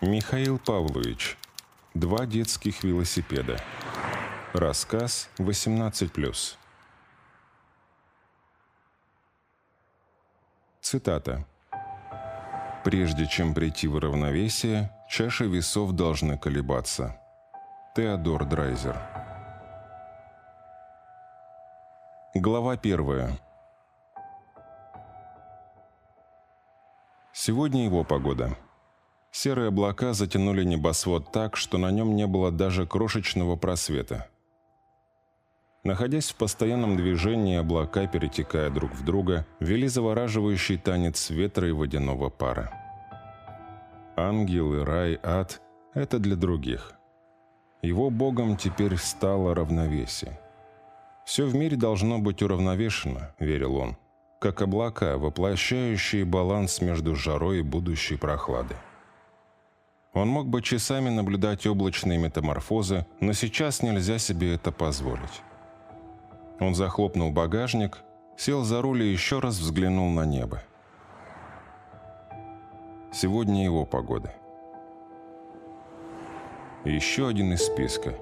Михаил Павлович. Два детских велосипеда. Рассказ 18+. Цитата. «Прежде чем прийти в равновесие, чаши весов должны колебаться». Теодор Драйзер. Глава первая. Сегодня его погода. Серые облака затянули небосвод так, что на нем не было даже крошечного просвета. Находясь в постоянном движении, облака, перетекая друг в друга, вели завораживающий танец ветра и водяного пара. Ангелы, рай, ад – это для других. Его богом теперь стало равновесие. Все в мире должно быть уравновешено, верил он, как облака, воплощающие баланс между жарой и будущей прохладой. Он мог бы часами наблюдать облачные метаморфозы, но сейчас нельзя себе это позволить. Он захлопнул багажник, сел за руль и еще раз взглянул на небо. Сегодня его погода. еще один из списка.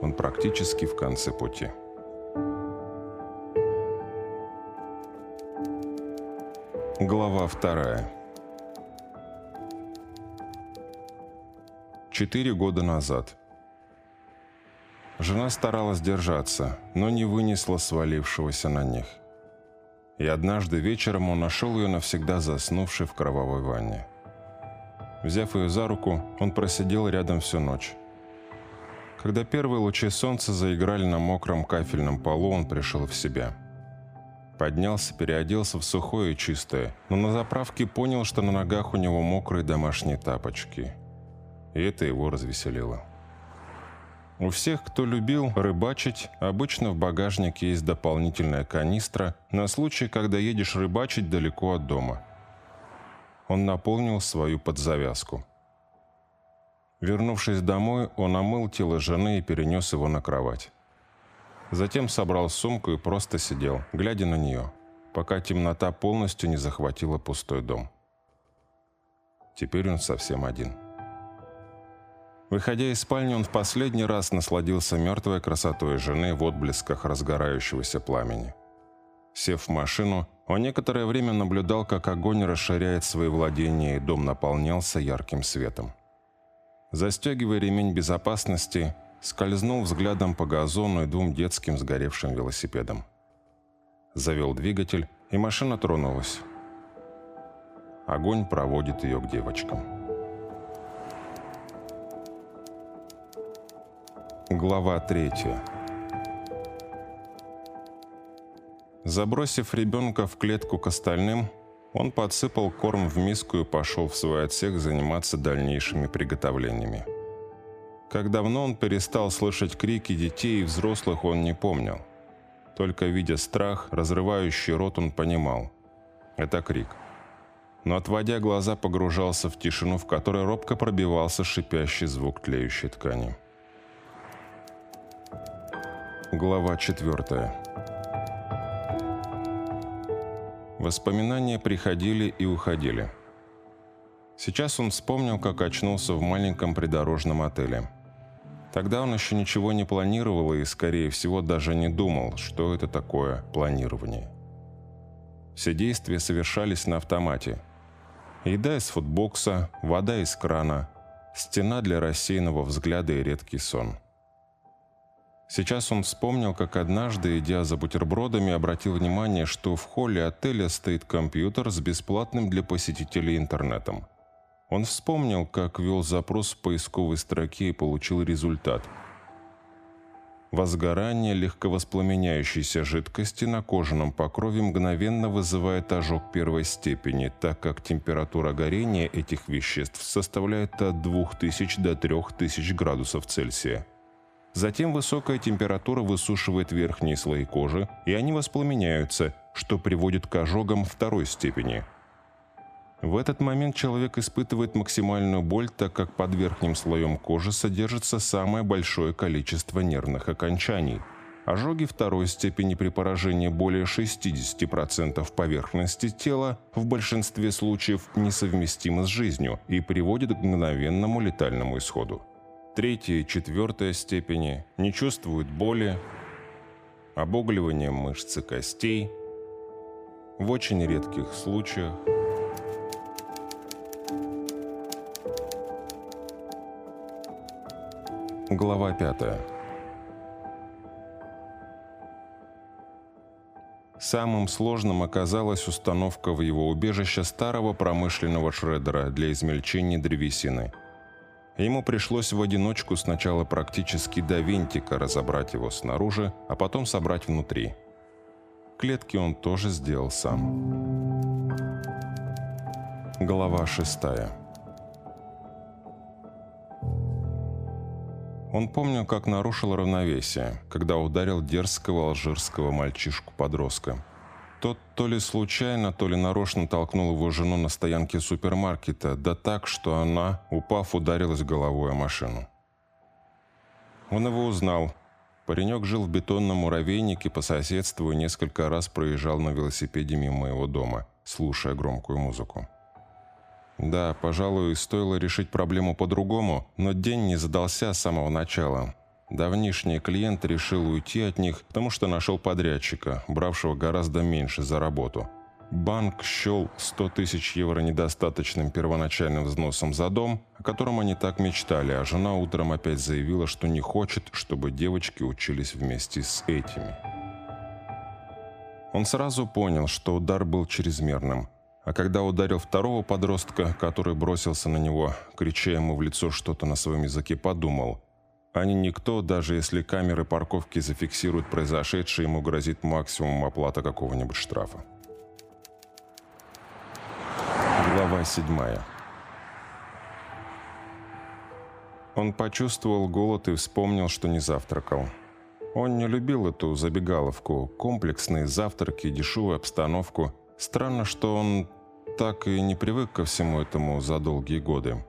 Он практически в конце пути. Глава вторая. Четыре года назад. Жена старалась держаться, но не вынесла свалившегося на них. И однажды вечером он нашел ее навсегда заснувшей в кровавой ванне. Взяв ее за руку, он просидел рядом всю ночь. Когда первые лучи солнца заиграли на мокром кафельном полу, он пришел в себя. Поднялся, переоделся в сухое и чистое, но на заправке понял, что на ногах у него мокрые домашние тапочки – и это его развеселило. У всех, кто любил рыбачить, обычно в багажнике есть дополнительная канистра на случай, когда едешь рыбачить далеко от дома. Он наполнил свою подзавязку. Вернувшись домой, он омыл тело жены и перенес его на кровать. Затем собрал сумку и просто сидел, глядя на нее, пока темнота полностью не захватила пустой дом. Теперь он совсем один. Выходя из спальни, он в последний раз насладился мертвой красотой жены в отблесках разгорающегося пламени. Сев в машину, он некоторое время наблюдал, как огонь расширяет свои владения, и дом наполнялся ярким светом. Застегивая ремень безопасности, скользнул взглядом по газону и двум детским сгоревшим велосипедам. Завел двигатель, и машина тронулась. Огонь проводит ее к девочкам. Глава 3 Забросив ребенка в клетку к остальным, он подсыпал корм в миску и пошел в свой отсек заниматься дальнейшими приготовлениями. Как давно он перестал слышать крики детей и взрослых, он не помнил. Только видя страх, разрывающий рот, он понимал. Это крик. Но отводя глаза, погружался в тишину, в которой робко пробивался шипящий звук тлеющей ткани. Глава 4. Воспоминания приходили и уходили. Сейчас он вспомнил, как очнулся в маленьком придорожном отеле. Тогда он еще ничего не планировал и, скорее всего, даже не думал, что это такое планирование. Все действия совершались на автомате. Еда из футбокса, вода из крана, стена для рассеянного взгляда и редкий сон – Сейчас он вспомнил, как однажды, идя за бутербродами, обратил внимание, что в холле отеля стоит компьютер с бесплатным для посетителей интернетом. Он вспомнил, как ввел запрос в поисковой строке и получил результат. Возгорание легковоспламеняющейся жидкости на кожаном покрове мгновенно вызывает ожог первой степени, так как температура горения этих веществ составляет от 2000 до 3000 градусов Цельсия. Затем высокая температура высушивает верхние слои кожи, и они воспламеняются, что приводит к ожогам второй степени. В этот момент человек испытывает максимальную боль, так как под верхним слоем кожи содержится самое большое количество нервных окончаний, ожоги второй степени при поражении более 60% поверхности тела в большинстве случаев несовместимы с жизнью и приводят к мгновенному летальному исходу. Третья и четвертая степени не чувствуют боли, обугливание мышц и костей, в очень редких случаях Глава пятая. Самым сложным оказалась установка в его убежище старого промышленного шредера для измельчения древесины. Ему пришлось в одиночку сначала практически до винтика разобрать его снаружи, а потом собрать внутри. Клетки он тоже сделал сам. Глава шестая. Он помнил, как нарушил равновесие, когда ударил дерзкого алжирского мальчишку-подростка. Тот то ли случайно, то ли нарочно толкнул его жену на стоянке супермаркета, да так, что она, упав, ударилась головой о машину. Он его узнал. Паренек жил в бетонном муравейнике по соседству и несколько раз проезжал на велосипеде мимо его дома, слушая громкую музыку. Да, пожалуй, стоило решить проблему по-другому, но день не задался с самого начала. Давнишний клиент решил уйти от них, потому что нашел подрядчика, бравшего гораздо меньше за работу. Банк счел 100 тысяч евро недостаточным первоначальным взносом за дом, о котором они так мечтали, а жена утром опять заявила, что не хочет, чтобы девочки учились вместе с этими. Он сразу понял, что удар был чрезмерным – а когда ударил второго подростка, который бросился на него, крича ему в лицо что-то на своем языке, подумал, не никто, даже если камеры парковки зафиксируют произошедшее, ему грозит максимум оплата какого-нибудь штрафа. Глава седьмая. Он почувствовал голод и вспомнил, что не завтракал. Он не любил эту забегаловку, комплексные завтраки, дешевую обстановку. Странно, что он так и не привык ко всему этому за долгие годы.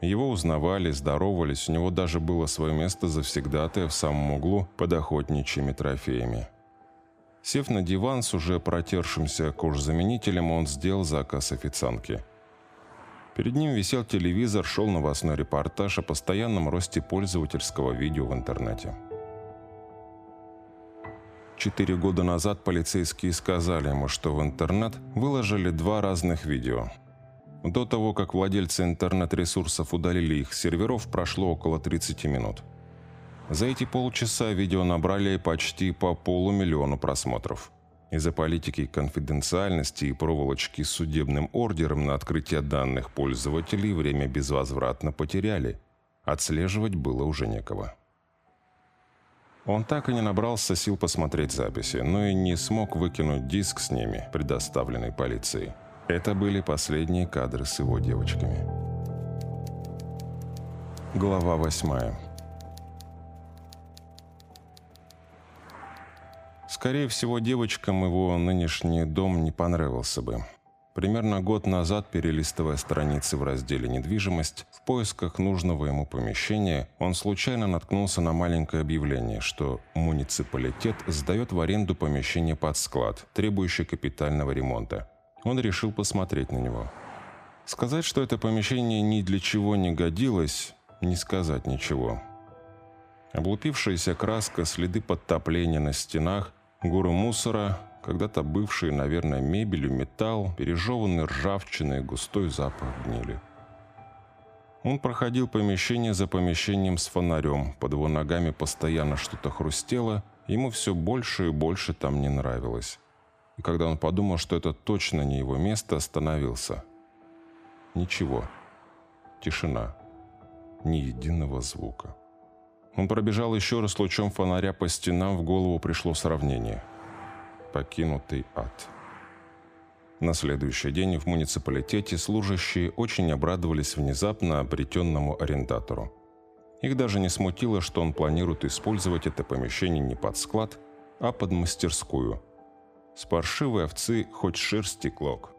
Его узнавали, здоровались, у него даже было свое место завсегдатая в самом углу под охотничьими трофеями. Сев на диван с уже протершимся кожзаменителем, он сделал заказ официантки. Перед ним висел телевизор, шел новостной репортаж о постоянном росте пользовательского видео в интернете. Четыре года назад полицейские сказали ему, что в интернет выложили два разных видео. До того, как владельцы интернет-ресурсов удалили их с серверов, прошло около 30 минут. За эти полчаса видео набрали почти по полумиллиону просмотров. Из-за политики конфиденциальности и проволочки с судебным ордером на открытие данных пользователей время безвозвратно потеряли. Отслеживать было уже некого. Он так и не набрался сил посмотреть записи, но и не смог выкинуть диск с ними, предоставленный полицией. Это были последние кадры с его девочками. Глава восьмая. Скорее всего, девочкам его нынешний дом не понравился бы. Примерно год назад, перелистывая страницы в разделе «Недвижимость», в поисках нужного ему помещения, он случайно наткнулся на маленькое объявление, что муниципалитет сдает в аренду помещение под склад, требующее капитального ремонта. Он решил посмотреть на него. Сказать, что это помещение ни для чего не годилось, не сказать ничего. Облупившаяся краска, следы подтопления на стенах, горы мусора, когда-то бывшие, наверное, мебелью, металл, пережеванный ржавчиной, густой запах гнили. Он проходил помещение за помещением с фонарем, под его ногами постоянно что-то хрустело, ему все больше и больше там не нравилось. И когда он подумал, что это точно не его место, остановился. Ничего. Тишина. Ни единого звука. Он пробежал еще раз лучом фонаря по стенам, в голову пришло сравнение – покинутый ад. На следующий день в муниципалитете служащие очень обрадовались внезапно обретенному арендатору. Их даже не смутило, что он планирует использовать это помещение не под склад, а под мастерскую. С паршивой овцы хоть шерсти клок.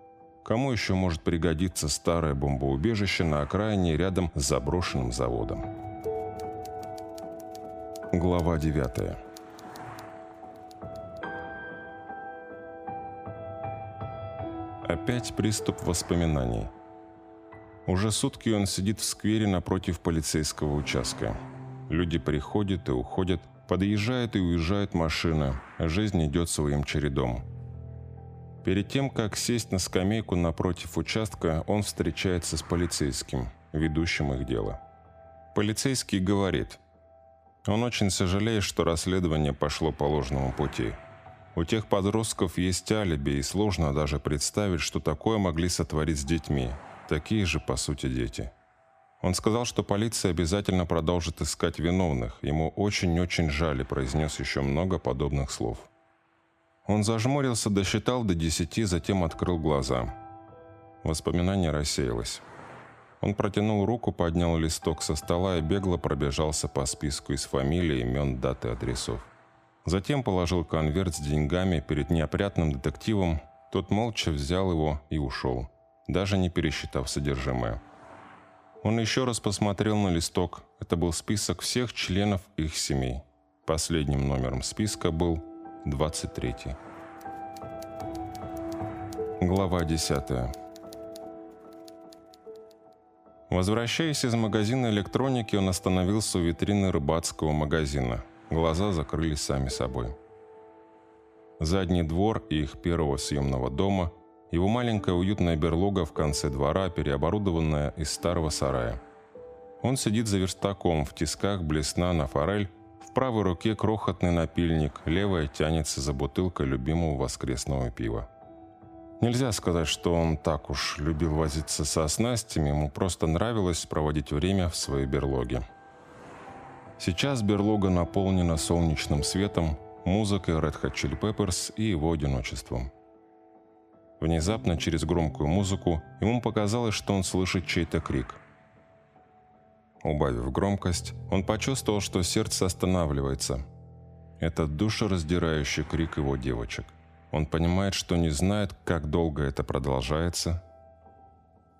Кому еще может пригодиться старое бомбоубежище на окраине рядом с заброшенным заводом? Глава 9 Опять приступ воспоминаний. Уже сутки он сидит в сквере напротив полицейского участка. Люди приходят и уходят, подъезжает и уезжает машина, жизнь идет своим чередом. Перед тем, как сесть на скамейку напротив участка, он встречается с полицейским, ведущим их дело. Полицейский говорит, он очень сожалеет, что расследование пошло по ложному пути. У тех подростков есть алиби, и сложно даже представить, что такое могли сотворить с детьми, такие же, по сути, дети. Он сказал, что полиция обязательно продолжит искать виновных. Ему очень-очень жаль и произнес еще много подобных слов. Он зажмурился, досчитал до десяти, затем открыл глаза. Воспоминание рассеялось. Он протянул руку, поднял листок со стола и бегло пробежался по списку из фамилий, имен, даты, адресов. Затем положил конверт с деньгами перед неопрятным детективом. Тот молча взял его и ушел, даже не пересчитав содержимое. Он еще раз посмотрел на листок. Это был список всех членов их семей. Последним номером списка был 23. Глава 10. Возвращаясь из магазина электроники, он остановился у витрины рыбацкого магазина. Глаза закрылись сами собой. Задний двор и их первого съемного дома – его маленькая уютная берлога в конце двора, переоборудованная из старого сарая. Он сидит за верстаком, в тисках блесна на форель, в правой руке крохотный напильник, левая тянется за бутылкой любимого воскресного пива. Нельзя сказать, что он так уж любил возиться со снастями, ему просто нравилось проводить время в своей берлоге. Сейчас берлога наполнена солнечным светом, музыкой Red Hot Chili Peppers и его одиночеством. Внезапно, через громкую музыку, ему показалось, что он слышит чей-то крик. Убавив громкость, он почувствовал, что сердце останавливается. Это душераздирающий крик его девочек. Он понимает, что не знает, как долго это продолжается.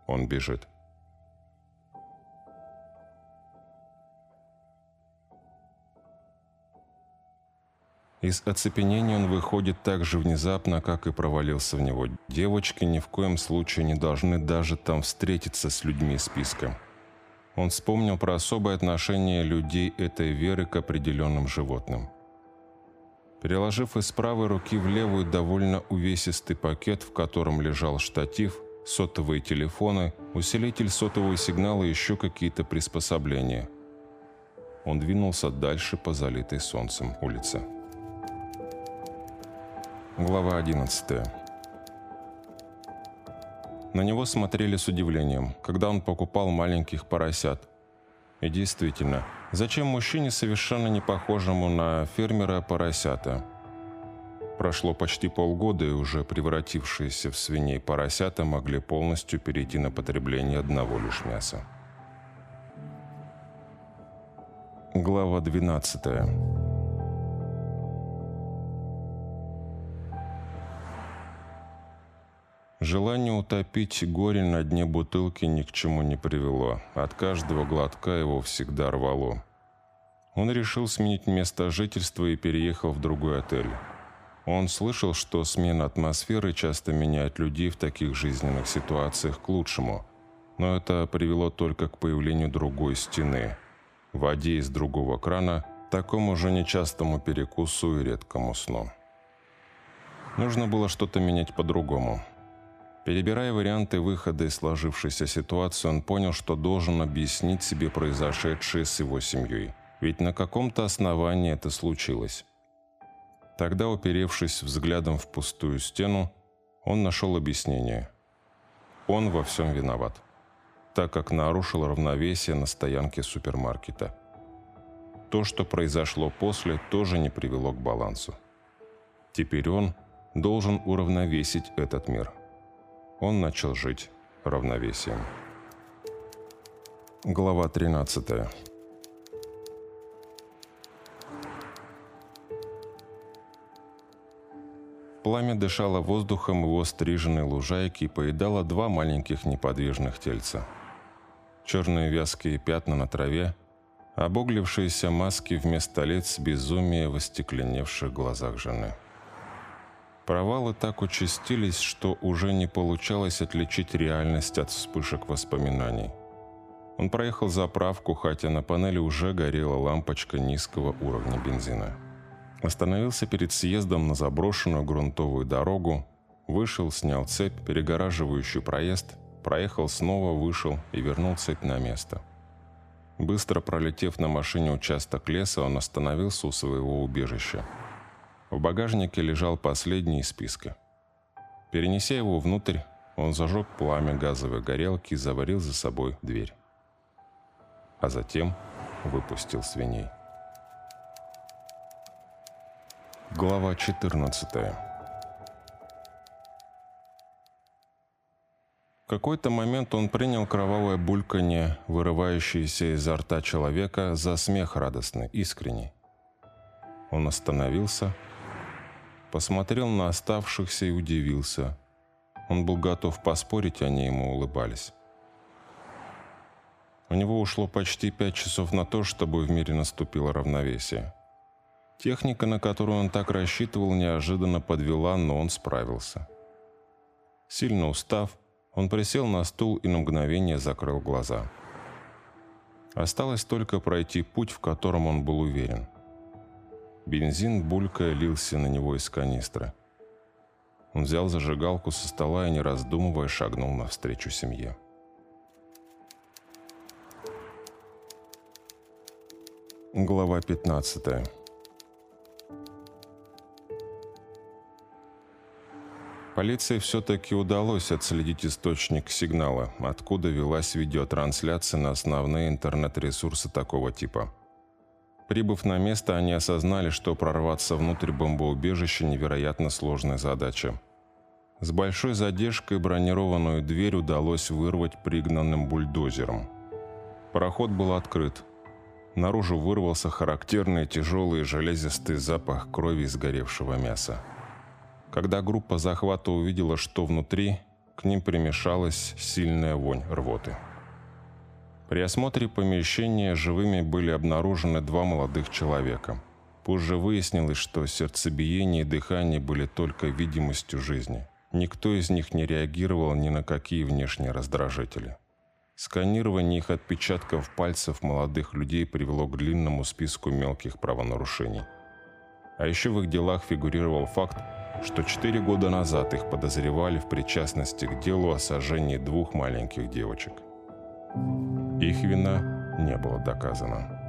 Он бежит. Из оцепенения он выходит так же внезапно, как и провалился в него. Девочки ни в коем случае не должны даже там встретиться с людьми списка. Он вспомнил про особое отношение людей этой веры к определенным животным. Переложив из правой руки в левую довольно увесистый пакет, в котором лежал штатив, сотовые телефоны, усилитель сотового сигнала и еще какие-то приспособления. Он двинулся дальше по залитой солнцем улице. Глава 11 На него смотрели с удивлением, когда он покупал маленьких поросят. И действительно, зачем мужчине, совершенно не похожему на фермера, поросята? Прошло почти полгода, и уже превратившиеся в свиней поросята могли полностью перейти на потребление одного лишь мяса. Глава 12 Желание утопить горе на дне бутылки ни к чему не привело. От каждого глотка его всегда рвало. Он решил сменить место жительства и переехал в другой отель. Он слышал, что смена атмосферы часто меняет людей в таких жизненных ситуациях к лучшему. Но это привело только к появлению другой стены. В воде из другого крана, такому же нечастому перекусу и редкому сну. Нужно было что-то менять по-другому. Перебирая варианты выхода из сложившейся ситуации, он понял, что должен объяснить себе произошедшее с его семьей. Ведь на каком-то основании это случилось. Тогда, уперевшись взглядом в пустую стену, он нашел объяснение. Он во всем виноват, так как нарушил равновесие на стоянке супермаркета. То, что произошло после, тоже не привело к балансу. Теперь он должен уравновесить этот мир – он начал жить равновесием. Глава 13. Пламя дышало воздухом его стриженной лужайки и поедало два маленьких неподвижных тельца. Черные вязкие пятна на траве, обуглившиеся маски вместо лиц безумия в остекленевших глазах жены. Провалы так участились, что уже не получалось отличить реальность от вспышек воспоминаний. Он проехал заправку, хотя на панели уже горела лампочка низкого уровня бензина. Остановился перед съездом на заброшенную грунтовую дорогу, вышел, снял цепь, перегораживающую проезд, проехал снова, вышел и вернул цепь на место. Быстро пролетев на машине участок леса, он остановился у своего убежища. В багажнике лежал последний из списка. Перенеся его внутрь, он зажег пламя газовой горелки и заварил за собой дверь. А затем выпустил свиней. Глава 14 В какой-то момент он принял кровавое бульканье, вырывающееся изо рта человека, за смех радостный, искренний. Он остановился, посмотрел на оставшихся и удивился. Он был готов поспорить, они ему улыбались. У него ушло почти пять часов на то, чтобы в мире наступило равновесие. Техника, на которую он так рассчитывал, неожиданно подвела, но он справился. Сильно устав, он присел на стул и на мгновение закрыл глаза. Осталось только пройти путь, в котором он был уверен. Бензин, булькая, лился на него из канистры. Он взял зажигалку со стола и, не раздумывая, шагнул навстречу семье. Глава 15 Полиции все-таки удалось отследить источник сигнала, откуда велась видеотрансляция на основные интернет-ресурсы такого типа. Прибыв на место, они осознали, что прорваться внутрь бомбоубежища невероятно сложная задача. С большой задержкой бронированную дверь удалось вырвать пригнанным бульдозером. Пароход был открыт. Наружу вырвался характерный тяжелый железистый запах крови и сгоревшего мяса. Когда группа захвата увидела, что внутри, к ним примешалась сильная вонь рвоты. При осмотре помещения живыми были обнаружены два молодых человека. Позже выяснилось, что сердцебиение и дыхание были только видимостью жизни. Никто из них не реагировал ни на какие внешние раздражители. Сканирование их отпечатков пальцев молодых людей привело к длинному списку мелких правонарушений. А еще в их делах фигурировал факт, что четыре года назад их подозревали в причастности к делу о сожжении двух маленьких девочек. Их вина не была доказана.